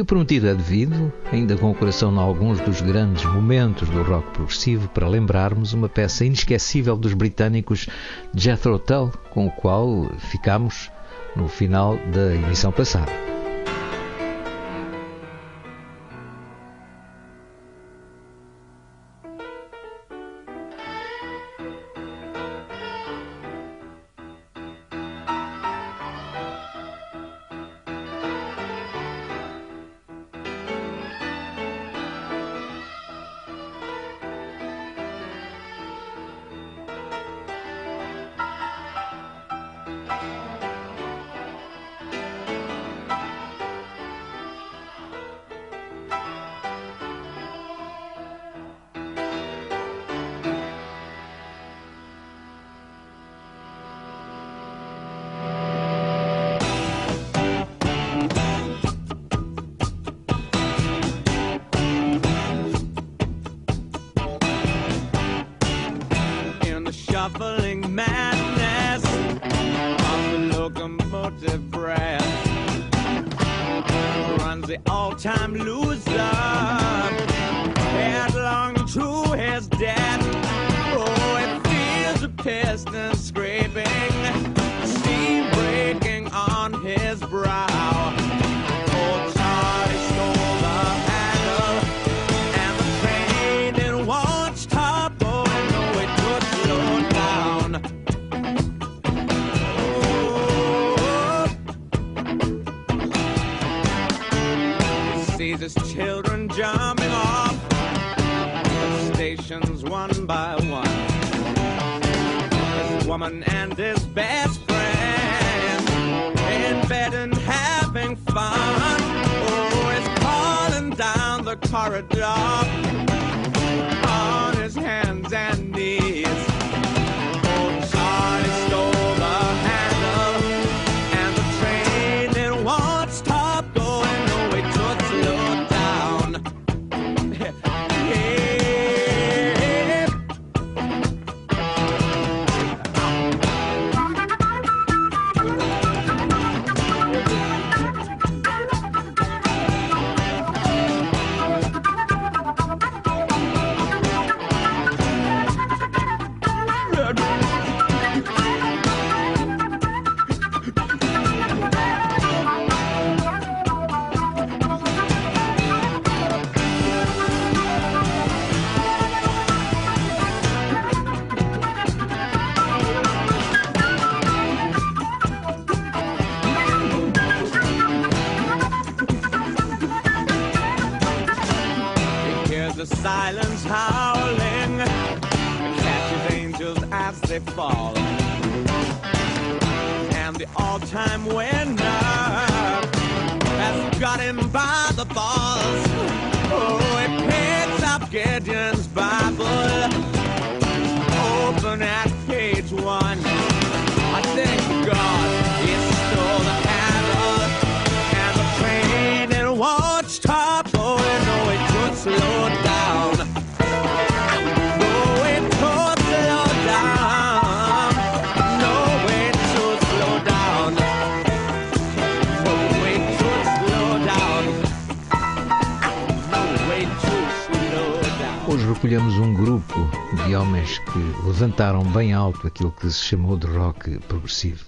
E o prometido é devido, ainda com o coração em alguns dos grandes momentos do rock progressivo, para lembrarmos uma peça inesquecível dos britânicos Jethro Tull, com o qual ficamos no final da emissão passada. shuffling madness of the locomotive breath runs the all-time loser headlong to his death. Oh, it feels the piston scraping, steam breaking on his brow. nations one by one. This woman and his best friend in bed and having fun. Oh, it's calling down the corridor on his hands and knees. silence howling and catches angels as they fall. And the all-time winner has got him by the balls. Oh, it picks up Gideon's Bible, open at page one. I thank God. escolhemos um grupo de homens que levantaram bem alto aquilo que se chamou de rock progressivo.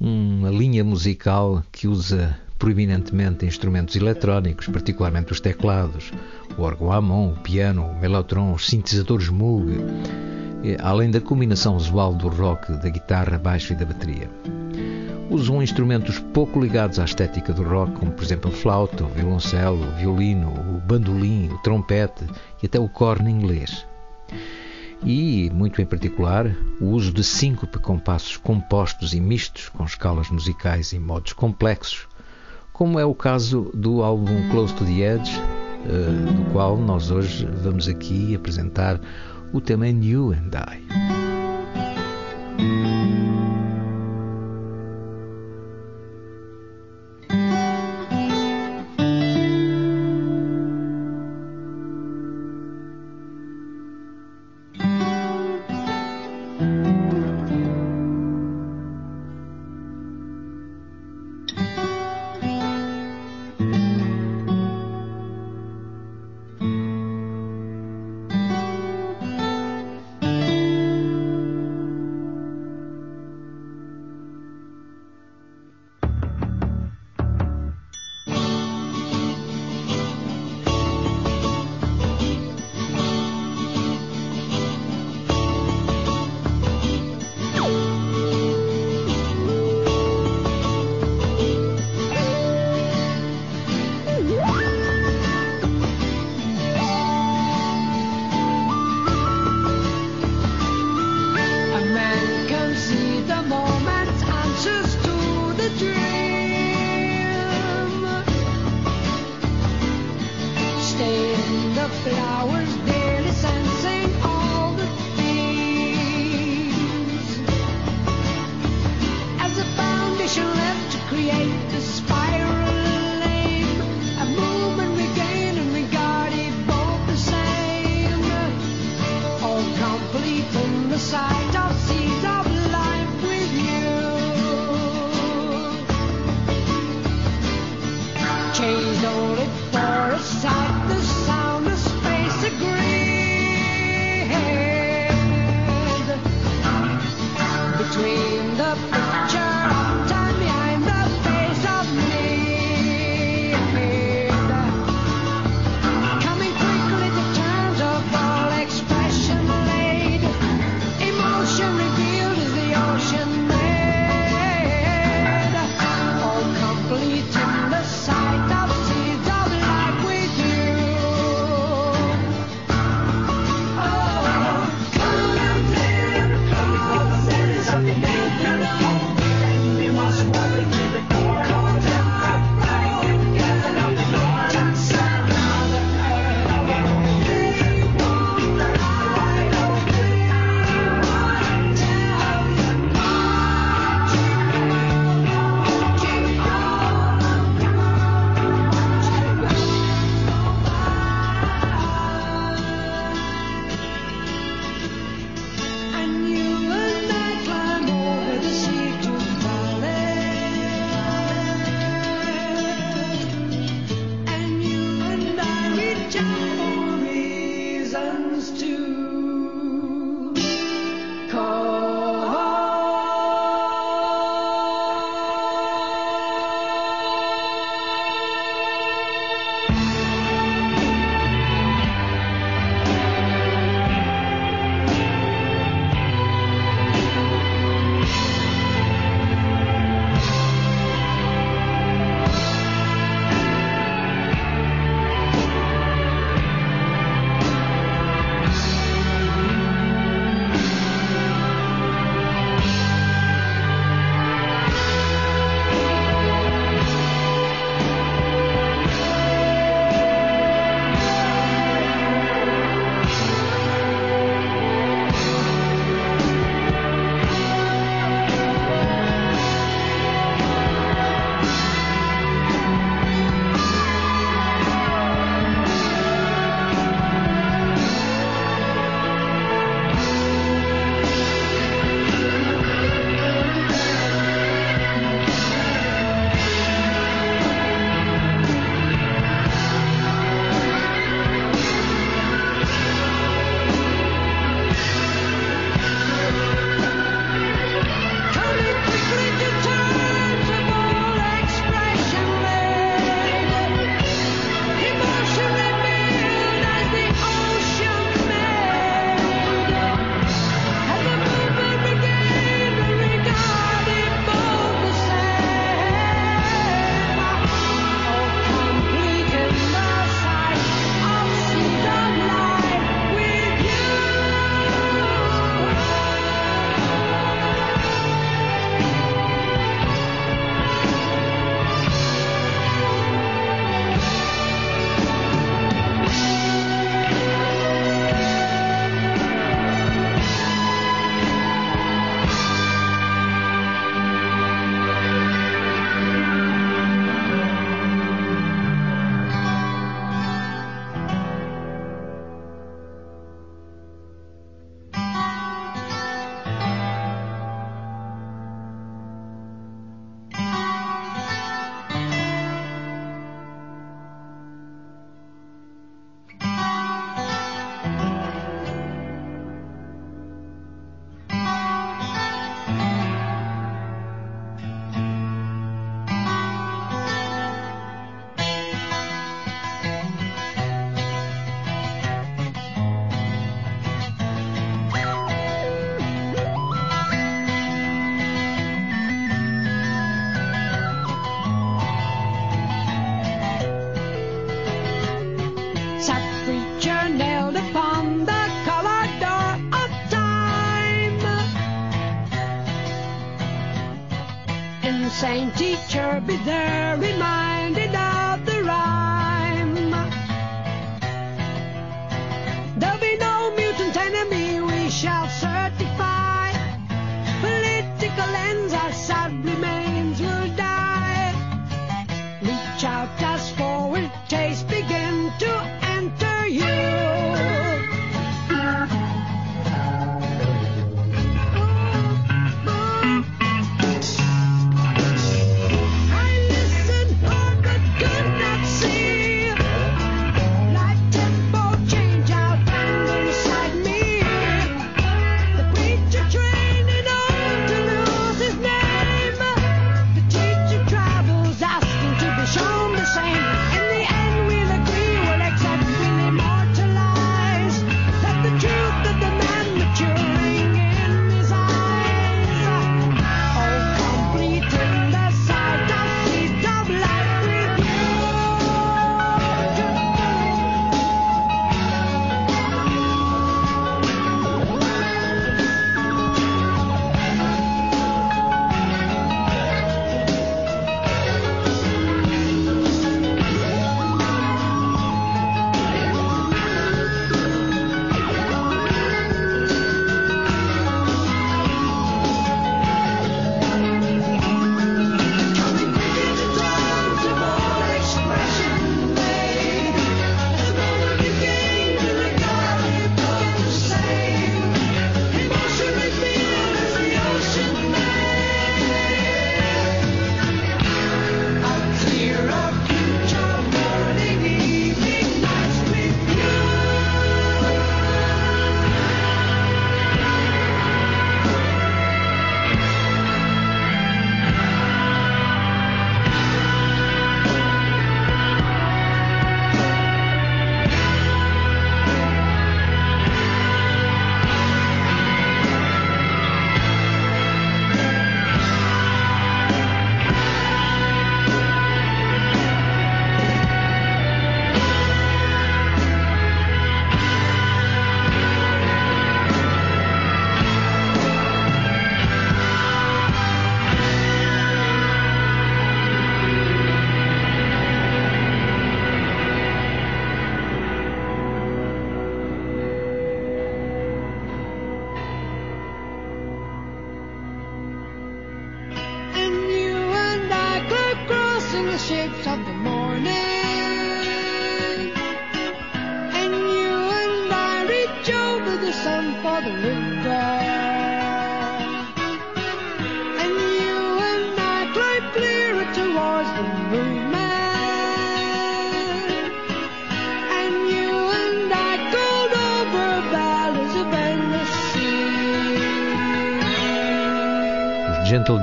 Uma linha musical que usa proeminentemente instrumentos eletrónicos, particularmente os teclados, o órgão Amon, o piano, o melotron, os sintetizadores Moog, eh, além da combinação usual do rock, da guitarra, baixo e da bateria. Usam instrumentos pouco ligados à estética do rock, como por exemplo a flauta, o violoncelo, o violino, o bandolim, o trompete e até o corno inglês e, muito em particular, o uso de síncope com passos compostos e mistos, com escalas musicais e modos complexos, como é o caso do álbum Close to the Edge, uh, do qual nós hoje vamos aqui apresentar o tema You and I.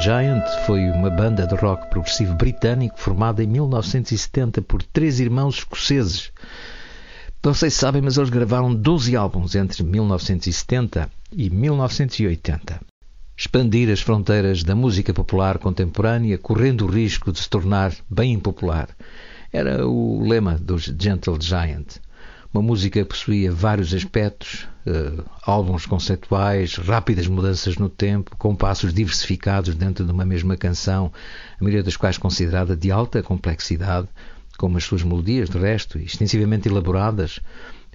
Giant foi uma banda de rock progressivo britânico formada em 1970 por três irmãos escoceses. Não sei se sabem, mas eles gravaram 12 álbuns entre 1970 e 1980. Expandir as fronteiras da música popular contemporânea, correndo o risco de se tornar bem impopular. Era o lema dos Gentle Giant. Uma música que possuía vários aspectos, eh, álbuns conceituais, rápidas mudanças no tempo, compassos diversificados dentro de uma mesma canção, a maioria das quais considerada de alta complexidade, como as suas melodias, de resto, extensivamente elaboradas,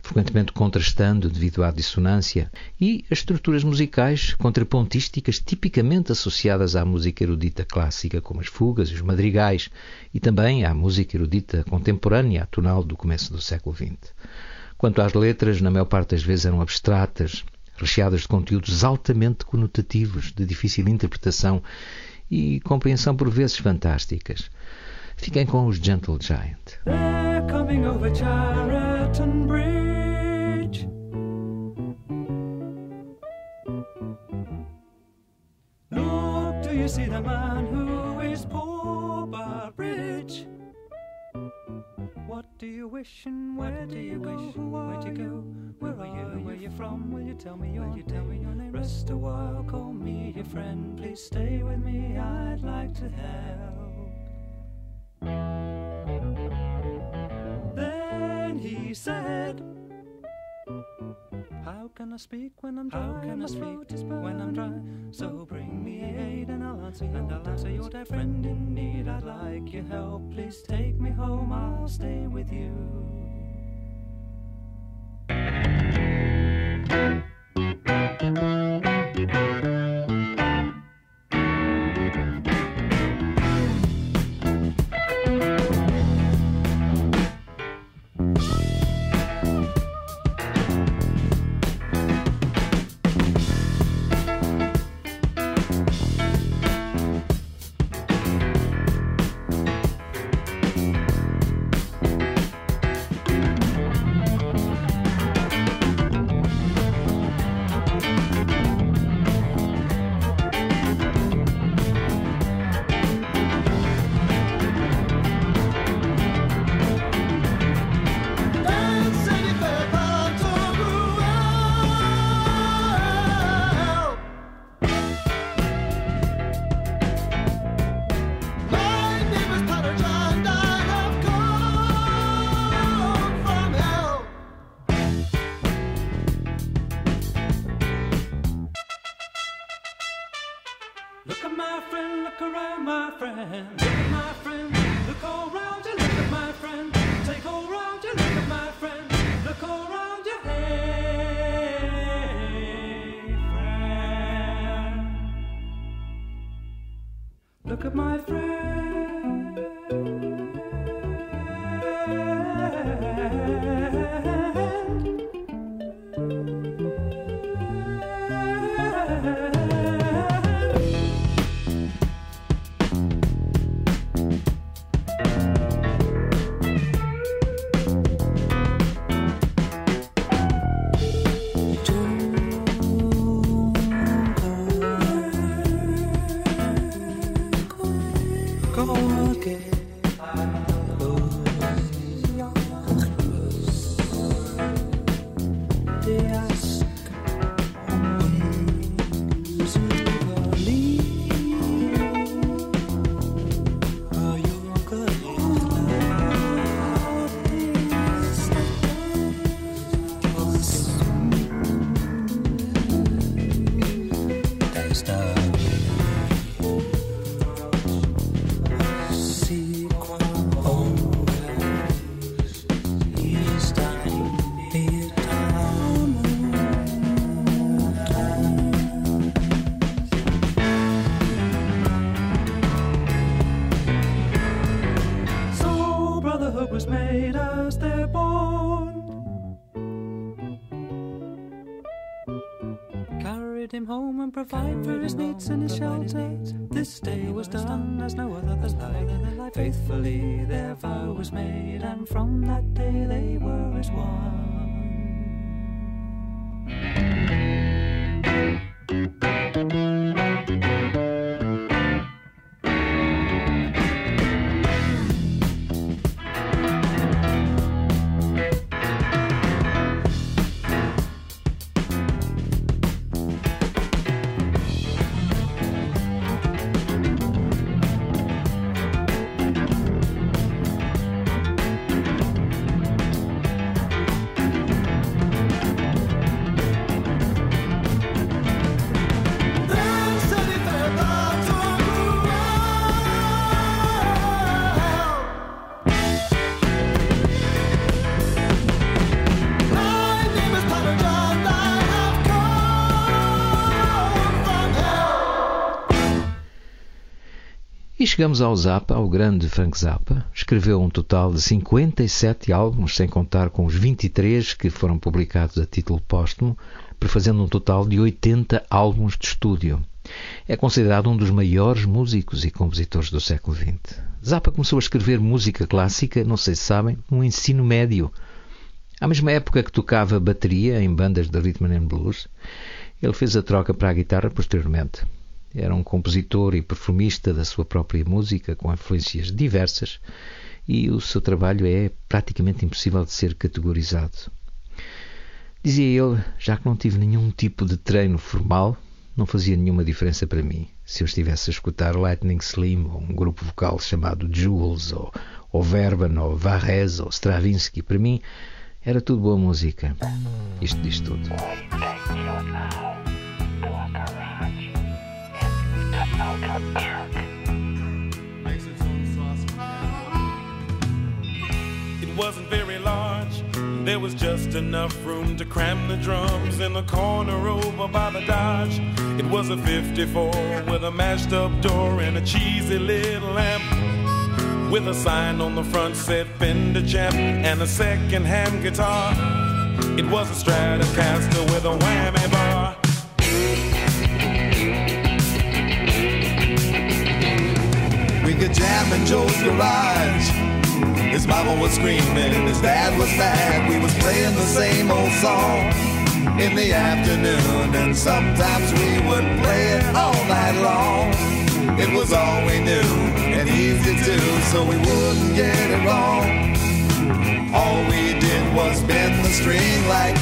frequentemente contrastando devido à dissonância, e as estruturas musicais contrapontísticas tipicamente associadas à música erudita clássica, como as fugas e os madrigais, e também à música erudita contemporânea, atonal do começo do século XX. Quanto às letras, na maior parte das vezes eram abstratas, recheadas de conteúdos altamente conotativos, de difícil interpretação e compreensão por vezes fantásticas. Fiquem com os Gentle Giant. They're coming over Bridge. Look, do you see the man who do you wish and where do you go? Where'd you go? Where are you? Where are you from? Will you tell me your, you tell me your name? Rest a while, call me your friend. Please stay with me, I'd like to help. Then he said, How can I speak when I'm dry? How can I speak when I'm dry? So bring me aid and I'll answer your, and I'll answer your dear friend in need. I'd like your help. Please take me home. I'll stay with you. Look Him home and provide for his needs and his shelter. This day was done as no other was like. Faithfully their vow was made, and from that day they were as one. Chegamos ao Zappa, ao grande Frank Zappa. Escreveu um total de 57 álbuns, sem contar com os 23 que foram publicados a título póstumo, prefazendo um total de 80 álbuns de estúdio. É considerado um dos maiores músicos e compositores do século XX. Zappa começou a escrever música clássica, não sei se sabem, no ensino médio. À mesma época que tocava bateria em bandas de rhythm and blues, ele fez a troca para a guitarra posteriormente. Era um compositor e perfumista da sua própria música, com influências diversas, e o seu trabalho é praticamente impossível de ser categorizado. Dizia ele, já que não tive nenhum tipo de treino formal, não fazia nenhuma diferença para mim. Se eu estivesse a escutar Lightning Slim, ou um grupo vocal chamado Jules, ou, ou Verban, ou Varese, ou Stravinsky, para mim Era tudo boa música. Isto diz tudo. It wasn't very large. There was just enough room to cram the drums in the corner over by the Dodge. It was a 54 with a mashed up door and a cheesy little lamp. With a sign on the front said Fender Champ and a second hand guitar. It was a Stratocaster with a whammy bar. We could jam in Joe's garage. His mama was screaming, and his dad was mad. We was playing the same old song in the afternoon, and sometimes we would play it all night long. It was all we knew and easy to, so we wouldn't get it wrong. All we did was bend the string like.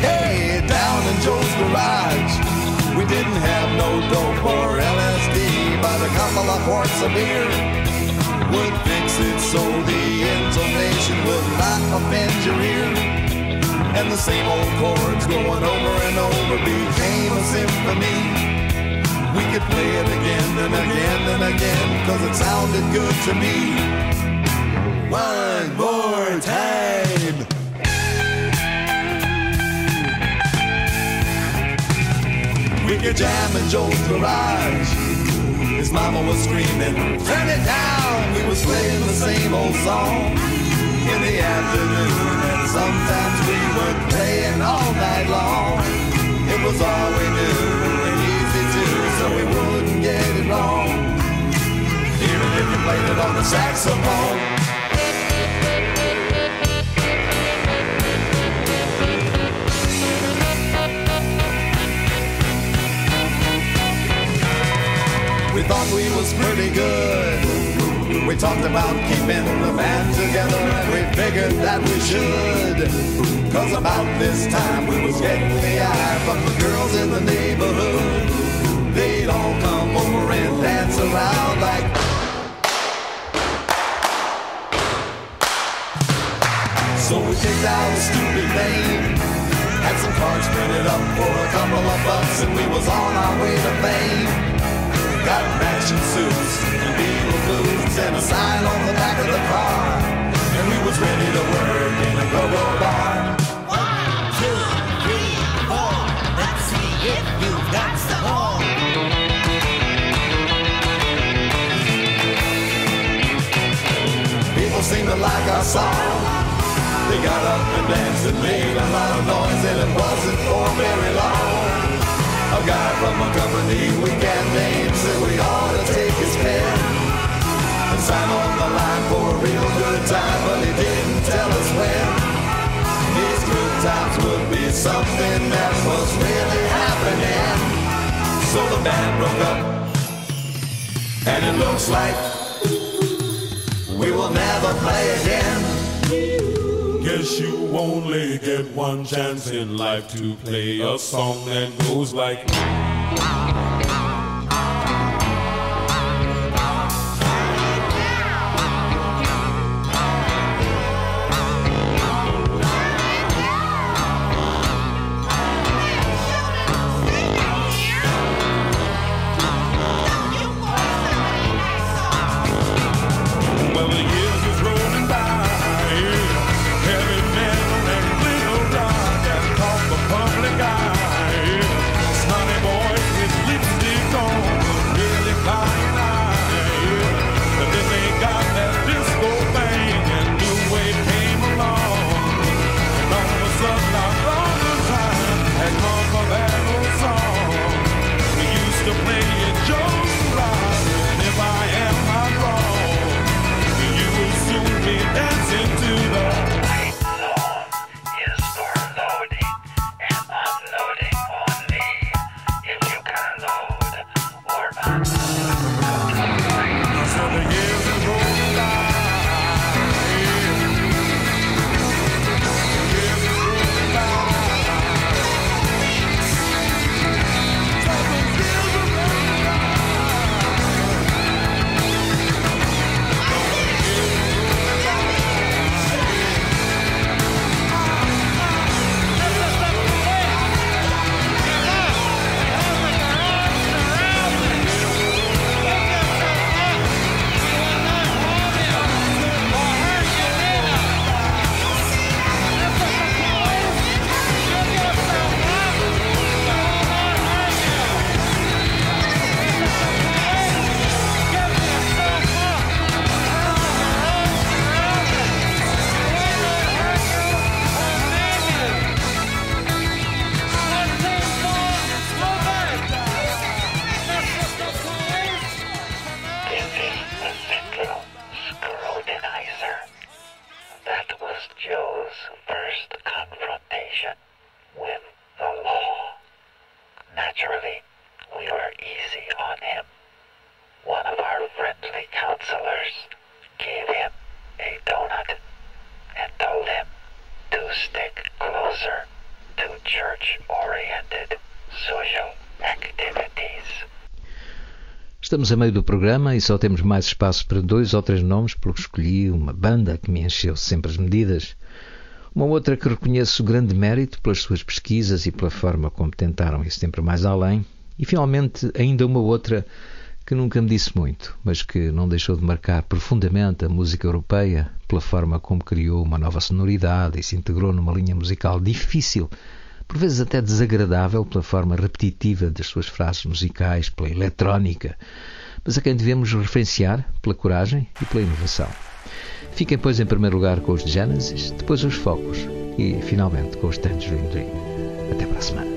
Hey, down in Joe's garage, we didn't have no dope or LSD, but a couple of quarts of beer would fix it so the intonation would not offend your ear. And the same old chords going over and over became a symphony. We could play it again and again and again, cause it sounded good to me. One more time. We could jam in Joe's garage. His mama was screaming, turn it down. We was playing the same old song in the afternoon. And sometimes we would play it all night long. It was all we knew and easy too, so we wouldn't get it wrong. Even if you played it on the saxophone. Thought we was pretty good. We talked about keeping the band together and we figured that we should. Cause about this time we was getting the eye from the girls in the neighborhood. They'd all come over and dance around like So we picked out a stupid name. Had some cards printed up for a couple of bucks and we was on our way to fame. Got matching suits and Beatle boots and a sign on the back of the car. And we was ready to work in a go-go bar. One, two, three, four. Let's see if you've got some more. People seemed to like our song. They got up and danced and made a lot of noise and it wasn't for very long. A guy from a company we can't name said we ought to take his pen and sign on the line for a real good time, but he didn't tell us when. These good times would be something that was really happening. So the band broke up, and it looks like we will never play again. Guess you only get one chance in life to play a song that goes like. Estamos a meio do programa e só temos mais espaço para dois ou três nomes, pelo que escolhi uma banda que me encheu sempre as medidas. Uma outra que reconheço grande mérito pelas suas pesquisas e pela forma como tentaram ir sempre mais além. E finalmente, ainda uma outra que nunca me disse muito, mas que não deixou de marcar profundamente a música europeia pela forma como criou uma nova sonoridade e se integrou numa linha musical difícil por vezes até desagradável pela forma repetitiva das suas frases musicais, pela eletrónica, mas a quem devemos referenciar pela coragem e pela inovação. Fiquem, pois, em primeiro lugar com os Genesis, depois os Focus e, finalmente, com os Tangerine Dream. Até para a semana.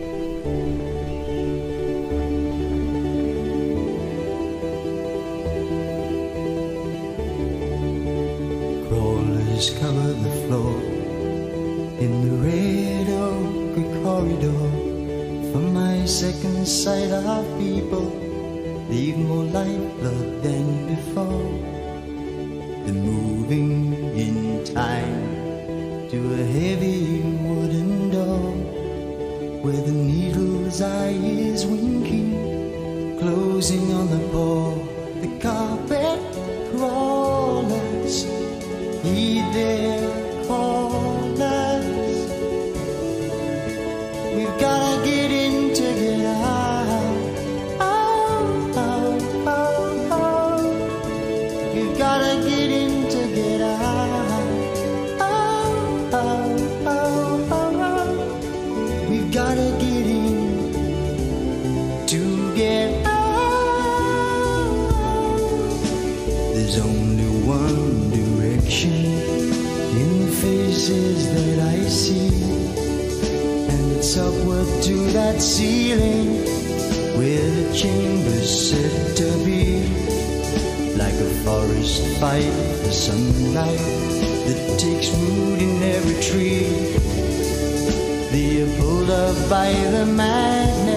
Crawlers cover the floor in the red oak corridor. For my second sight of people, leave more lifeblood than before. They're moving in time to a heavy wooden door where the needle's eye is winking, closing on the paw. The carpet forest fight for sunlight that takes root in every tree. Pulled up by the magnet,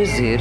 prazer